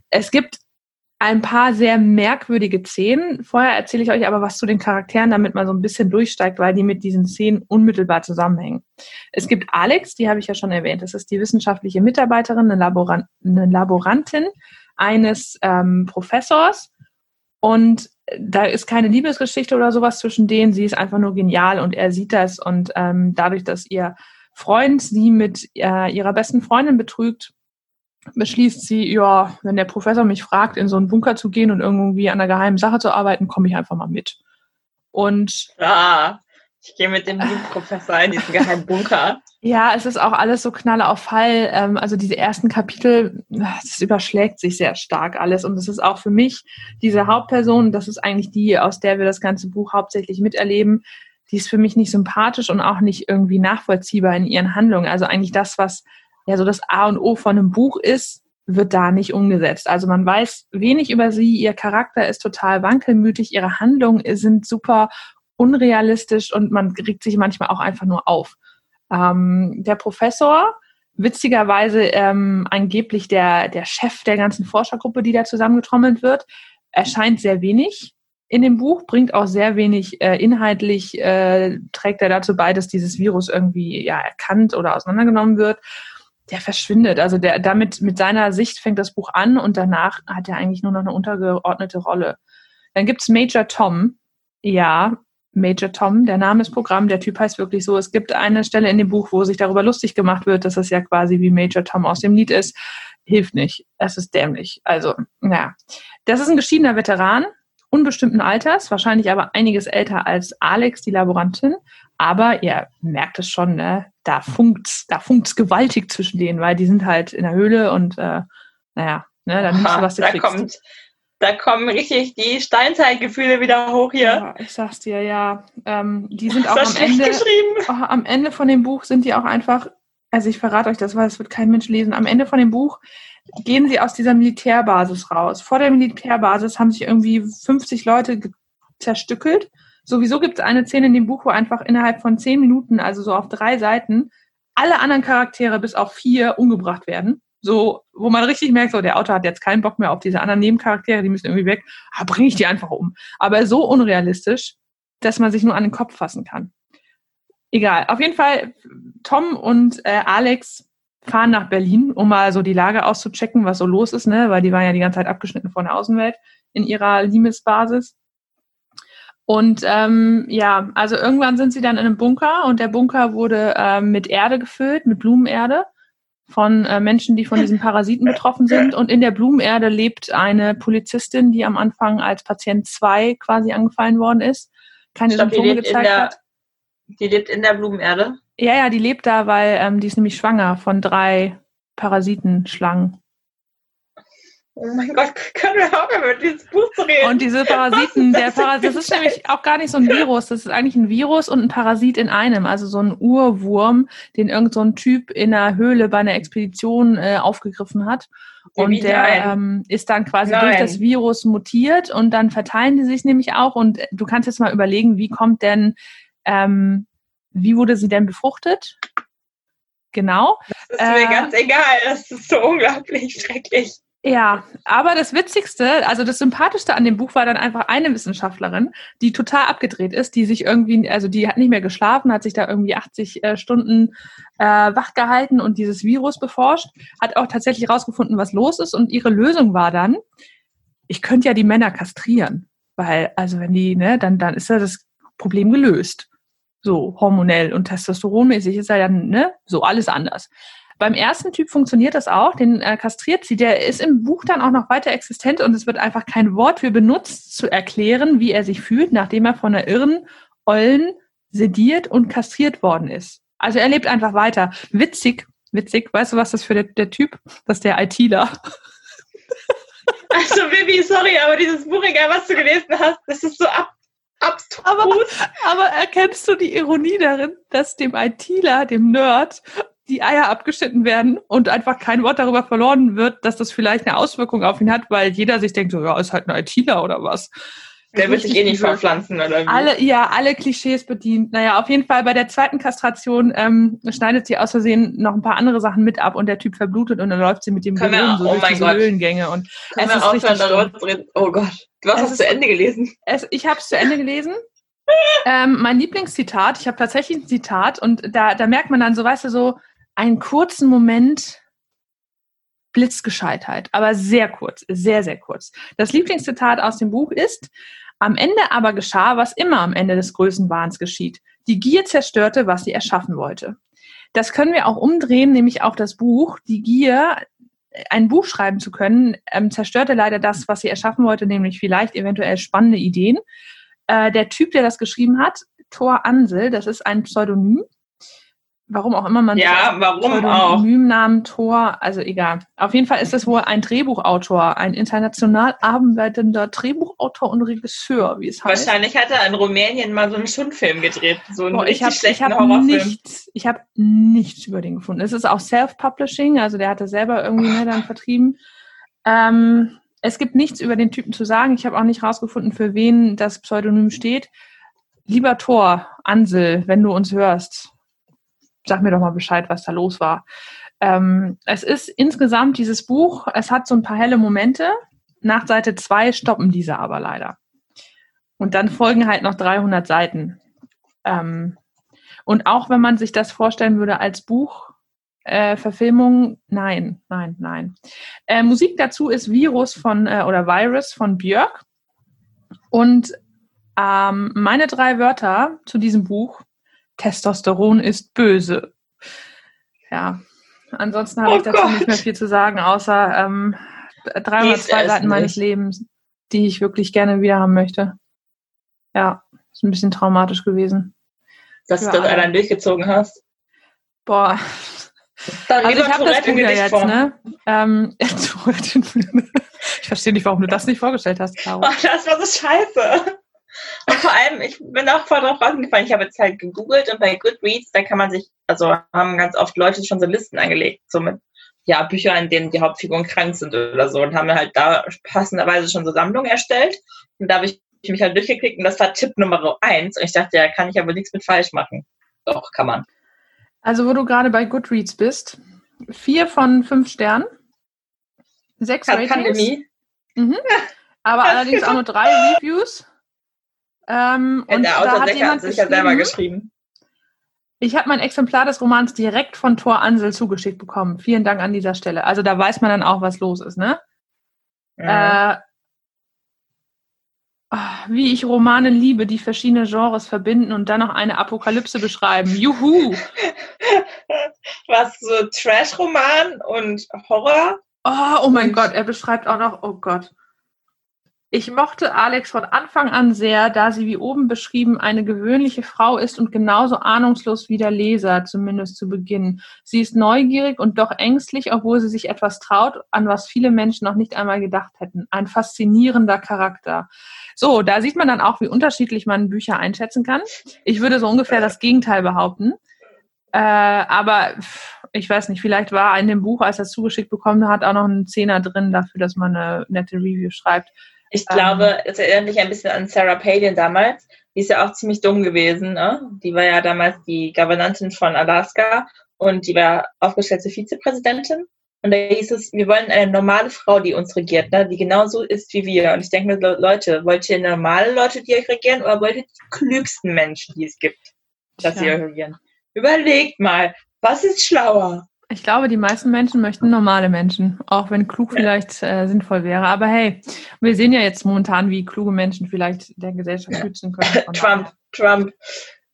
Es gibt ein paar sehr merkwürdige Szenen. Vorher erzähle ich euch aber was zu den Charakteren, damit man so ein bisschen durchsteigt, weil die mit diesen Szenen unmittelbar zusammenhängen. Es gibt Alex, die habe ich ja schon erwähnt. Das ist die wissenschaftliche Mitarbeiterin, eine, Laboran eine Laborantin eines ähm, Professors. Und da ist keine Liebesgeschichte oder sowas zwischen denen. Sie ist einfach nur genial und er sieht das. Und ähm, dadurch, dass ihr Freund sie mit äh, ihrer besten Freundin betrügt, beschließt sie, ja, wenn der Professor mich fragt, in so einen Bunker zu gehen und irgendwie an einer geheimen Sache zu arbeiten, komme ich einfach mal mit. Und ah, ich gehe mit dem Professor in diesen geheimen Bunker. Ja, es ist auch alles so knalle auf Fall. Ähm, also diese ersten Kapitel, das überschlägt sich sehr stark alles. Und es ist auch für mich diese Hauptperson, das ist eigentlich die, aus der wir das ganze Buch hauptsächlich miterleben, die ist für mich nicht sympathisch und auch nicht irgendwie nachvollziehbar in ihren Handlungen. Also eigentlich das, was ja so das A und O von einem Buch ist, wird da nicht umgesetzt. Also man weiß wenig über sie, ihr Charakter ist total wankelmütig, ihre Handlungen sind super unrealistisch und man regt sich manchmal auch einfach nur auf. Ähm, der Professor, witzigerweise ähm, angeblich der, der Chef der ganzen Forschergruppe, die da zusammengetrommelt wird, erscheint sehr wenig in dem Buch, bringt auch sehr wenig äh, inhaltlich, äh, trägt er dazu bei, dass dieses Virus irgendwie ja erkannt oder auseinandergenommen wird der verschwindet. Also der damit mit seiner Sicht fängt das Buch an und danach hat er eigentlich nur noch eine untergeordnete Rolle. Dann gibt's Major Tom. Ja, Major Tom, der Name ist Programm, der Typ heißt wirklich so. Es gibt eine Stelle in dem Buch, wo sich darüber lustig gemacht wird, dass es ja quasi wie Major Tom aus dem Lied ist. Hilft nicht. Es ist dämlich. Also, naja. Das ist ein geschiedener Veteran, unbestimmten Alters, wahrscheinlich aber einiges älter als Alex, die Laborantin. Aber ihr merkt es schon, ne? da funkt's, da funkt's gewaltig zwischen denen, weil die sind halt in der Höhle und äh, naja, ne, dann nimmst du, was du da kriegst. Kommt, da kommen richtig die Steinzeitgefühle wieder hoch hier. Ja, ich sag's dir, ja. Ähm, die sind auch am Ende, oh, am Ende von dem Buch sind die auch einfach, also ich verrate euch das, weil es wird kein Mensch lesen. Am Ende von dem Buch gehen sie aus dieser Militärbasis raus. Vor der Militärbasis haben sich irgendwie 50 Leute zerstückelt Sowieso gibt es eine Szene in dem Buch, wo einfach innerhalb von zehn Minuten, also so auf drei Seiten, alle anderen Charaktere bis auf vier umgebracht werden. So, wo man richtig merkt, so der Autor hat jetzt keinen Bock mehr auf diese anderen Nebencharaktere, die müssen irgendwie weg. Ah, bringe ich die einfach um. Aber so unrealistisch, dass man sich nur an den Kopf fassen kann. Egal. Auf jeden Fall, Tom und äh, Alex fahren nach Berlin, um mal so die Lage auszuchecken, was so los ist, ne? Weil die waren ja die ganze Zeit abgeschnitten von der Außenwelt in ihrer Limesbasis. Und ähm, ja, also irgendwann sind sie dann in einem Bunker und der Bunker wurde ähm, mit Erde gefüllt, mit Blumenerde von äh, Menschen, die von diesen Parasiten betroffen sind. Und in der Blumenerde lebt eine Polizistin, die am Anfang als Patient 2 quasi angefallen worden ist, keine Stopp, Symptome gezeigt der, hat. Die lebt in der Blumenerde? Ja, ja, die lebt da, weil ähm, die ist nämlich schwanger von drei Parasitenschlangen. Oh mein Gott, können wir aufhören, über dieses Buch zu reden? Und diese Parasiten, der Parasit, das ist nämlich auch gar nicht so ein Virus, das ist eigentlich ein Virus und ein Parasit in einem, also so ein Urwurm, den irgend so ein Typ in einer Höhle bei einer Expedition äh, aufgegriffen hat. Und Wie der ähm, ist dann quasi Nein. durch das Virus mutiert und dann verteilen die sich nämlich auch. Und du kannst jetzt mal überlegen, wie kommt denn ähm, wie wurde sie denn befruchtet? Genau. Das ist mir äh, ganz egal. Das ist so unglaublich schrecklich. Ja, aber das Witzigste, also das Sympathischste an dem Buch war dann einfach eine Wissenschaftlerin, die total abgedreht ist, die sich irgendwie, also die hat nicht mehr geschlafen, hat sich da irgendwie 80 äh, Stunden äh, wach gehalten und dieses Virus beforscht, hat auch tatsächlich rausgefunden, was los ist und ihre Lösung war dann, ich könnte ja die Männer kastrieren, weil, also wenn die, ne, dann, dann ist ja das Problem gelöst. So hormonell und testosteronmäßig ist ja dann, ne, so alles anders. Beim ersten Typ funktioniert das auch, den äh, kastriert sie. Der ist im Buch dann auch noch weiter existent und es wird einfach kein Wort für benutzt, zu erklären, wie er sich fühlt, nachdem er von einer irren Ollen sediert und kastriert worden ist. Also er lebt einfach weiter. Witzig, witzig. Weißt du, was das für der, der Typ? Das ist der ITler. Also, Bibi, sorry, aber dieses Buch, egal was du gelesen hast, das ist so ab, abstrus. Aber, aber erkennst du die Ironie darin, dass dem ITler, dem Nerd, die Eier abgeschnitten werden und einfach kein Wort darüber verloren wird, dass das vielleicht eine Auswirkung auf ihn hat, weil jeder sich denkt, so, ja, ist halt ein ITler oder was. Der wird sich eh nicht verpflanzen, oder wie? Alle, ja, alle Klischees bedient. Naja, auf jeden Fall bei der zweiten Kastration ähm, schneidet sie aus Versehen noch ein paar andere Sachen mit ab und der Typ verblutet und dann läuft sie mit dem Gehirn so oh durch diese Gott. Höhlengänge. Und Können es wir ist aufhören, darüber zu reden? Oh Gott. Du hast es zu Ende gelesen. Es, ich habe es zu Ende gelesen. ähm, mein Lieblingszitat, ich habe tatsächlich ein Zitat und da, da merkt man dann so, weißt du, so, einen kurzen Moment Blitzgescheitheit, aber sehr kurz, sehr, sehr kurz. Das Lieblingszitat aus dem Buch ist, am Ende aber geschah, was immer am Ende des Größenwahns geschieht. Die Gier zerstörte, was sie erschaffen wollte. Das können wir auch umdrehen, nämlich auch das Buch. Die Gier, ein Buch schreiben zu können, ähm, zerstörte leider das, was sie erschaffen wollte, nämlich vielleicht eventuell spannende Ideen. Äh, der Typ, der das geschrieben hat, Thor Ansel, das ist ein Pseudonym, warum auch immer man ja, warum auch Namen Tor, also egal. Auf jeden Fall ist es wohl ein Drehbuchautor, ein international arbeitender Drehbuchautor und Regisseur, wie es heißt. Wahrscheinlich hat er in Rumänien mal so einen Schundfilm gedreht, so einen Boah, ich hab, ich hab Nichts, ich habe nichts über den gefunden. Es ist auch Self-Publishing, also der hatte selber irgendwie ne, dann vertrieben. Ähm, es gibt nichts über den Typen zu sagen. Ich habe auch nicht rausgefunden, für wen das Pseudonym steht. Lieber Thor, Ansel, wenn du uns hörst, sag mir doch mal Bescheid, was da los war. Ähm, es ist insgesamt dieses Buch, es hat so ein paar helle Momente. Nach Seite 2 stoppen diese aber leider. Und dann folgen halt noch 300 Seiten. Ähm, und auch wenn man sich das vorstellen würde als Buch, äh, Verfilmung, nein, nein, nein. Äh, Musik dazu ist Virus von, äh, oder Virus von Björk. Und ähm, meine drei Wörter zu diesem Buch Testosteron ist böse. Ja, ansonsten habe oh ich dazu Gott. nicht mehr viel zu sagen, außer ähm, 302 Seiten meines Lebens, die ich wirklich gerne wieder haben möchte. Ja, ist ein bisschen traumatisch gewesen. Dass du das allein durchgezogen hast? Boah. Dann also ich habe das Buch ja jetzt, vor. ne? Ähm, ich verstehe nicht, warum du das nicht vorgestellt hast, Caro. Oh, das war so scheiße. Und vor allem, ich bin auch voll drauf rausgefallen. Ich habe jetzt halt gegoogelt und bei Goodreads, da kann man sich, also haben ganz oft Leute schon so Listen angelegt, so mit ja, Bücher, in denen die Hauptfiguren krank sind oder so und haben halt da passenderweise schon so Sammlungen erstellt. Und da habe ich mich halt durchgeklickt und das war Tipp Nummer eins. Und ich dachte, ja, kann ich aber nichts mit falsch machen. Doch, kann man. Also, wo du gerade bei Goodreads bist, vier von fünf Sternen, sechs Ratings. Pandemie. Mhm. Aber allerdings auch nur drei Reviews. Ähm, ja, und der Autor da hat jemand sich ja selber geschrieben. Ich habe mein Exemplar des Romans direkt von Thor Ansel zugeschickt bekommen. Vielen Dank an dieser Stelle. Also da weiß man dann auch, was los ist, ne? Ja. Äh, ah, wie ich Romane liebe, die verschiedene Genres verbinden und dann noch eine Apokalypse beschreiben. Juhu! Was so Trash-Roman und Horror? Oh, oh mein Gott, er beschreibt auch noch, oh Gott. Ich mochte Alex von Anfang an sehr, da sie wie oben beschrieben eine gewöhnliche Frau ist und genauso ahnungslos wie der Leser, zumindest zu Beginn. Sie ist neugierig und doch ängstlich, obwohl sie sich etwas traut, an was viele Menschen noch nicht einmal gedacht hätten. Ein faszinierender Charakter. So, da sieht man dann auch, wie unterschiedlich man Bücher einschätzen kann. Ich würde so ungefähr das Gegenteil behaupten. Äh, aber ich weiß nicht, vielleicht war in dem Buch, als er es zugeschickt bekommen hat, auch noch ein Zehner drin dafür, dass man eine nette Review schreibt. Ich glaube, es erinnert mich ein bisschen an Sarah Palin damals. Die ist ja auch ziemlich dumm gewesen. Ne? Die war ja damals die Gouvernantin von Alaska und die war aufgestellte Vizepräsidentin. Und da hieß es, wir wollen eine normale Frau, die uns regiert, ne? die genauso ist wie wir. Und ich denke mir, Leute, wollt ihr normale Leute, die euch regieren, oder wollt ihr die klügsten Menschen, die es gibt, dass sie euch regieren? Überlegt mal, was ist schlauer? Ich glaube, die meisten Menschen möchten normale Menschen, auch wenn klug vielleicht äh, sinnvoll wäre. Aber hey, wir sehen ja jetzt momentan, wie kluge Menschen vielleicht der Gesellschaft schützen können. Trump, Trump.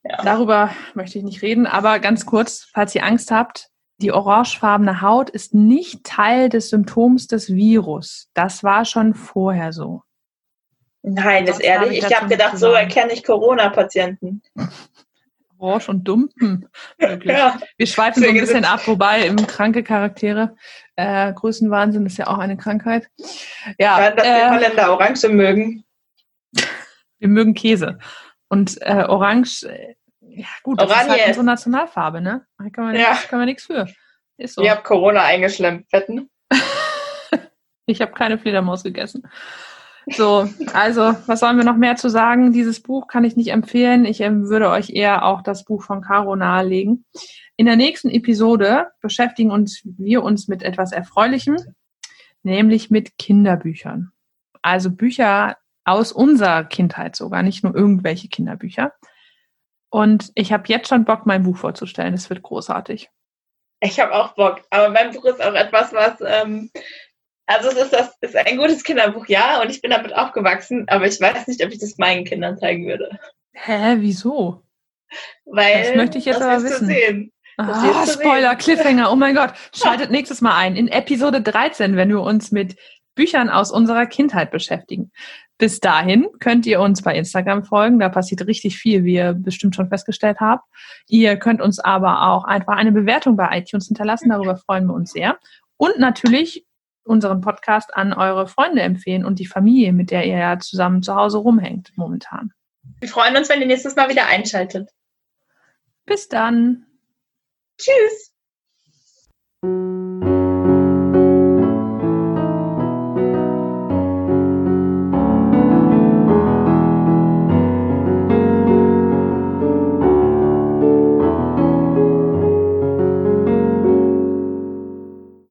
Ja. Darüber möchte ich nicht reden, aber ganz kurz, falls ihr Angst habt, die orangefarbene Haut ist nicht Teil des Symptoms des Virus. Das war schon vorher so. Nein, das ist ehrlich. Ich, ich habe gedacht, so erkenne ich Corona-Patienten. Orange und Dumpen. Ja. Wir schweifen so ein bisschen ab, wobei im kranke Charaktere äh, Größenwahnsinn ist ja auch eine Krankheit. Ja, ja dass äh, die Holländer Orange mögen. Wir mögen Käse. Und äh, Orange äh, ja, gut, das Oranje ist halt unsere Nationalfarbe, ne? Da kann man, ja. kann man nichts für. Ist so. Ich habe Corona eingeschlemmt, fetten. ich habe keine Fledermaus gegessen. So, also, was sollen wir noch mehr zu sagen? Dieses Buch kann ich nicht empfehlen. Ich ähm, würde euch eher auch das Buch von Caro nahelegen. In der nächsten Episode beschäftigen uns wir uns mit etwas Erfreulichem, nämlich mit Kinderbüchern. Also Bücher aus unserer Kindheit sogar, nicht nur irgendwelche Kinderbücher. Und ich habe jetzt schon Bock, mein Buch vorzustellen. Es wird großartig. Ich habe auch Bock. Aber mein Buch ist auch etwas, was, ähm, also es ist, das ist ein gutes Kinderbuch, ja, und ich bin damit aufgewachsen, aber ich weiß nicht, ob ich das meinen Kindern zeigen würde. Hä, wieso? Weil das möchte ich jetzt aber wissen. Ah, Spoiler, Cliffhanger, oh mein Gott. Schaltet nächstes Mal ein in Episode 13, wenn wir uns mit Büchern aus unserer Kindheit beschäftigen. Bis dahin könnt ihr uns bei Instagram folgen. Da passiert richtig viel, wie ihr bestimmt schon festgestellt habt. Ihr könnt uns aber auch einfach eine Bewertung bei iTunes hinterlassen. Darüber freuen wir uns sehr. Und natürlich unseren Podcast an eure Freunde empfehlen und die Familie, mit der ihr ja zusammen zu Hause rumhängt momentan. Wir freuen uns, wenn ihr nächstes Mal wieder einschaltet. Bis dann. Tschüss.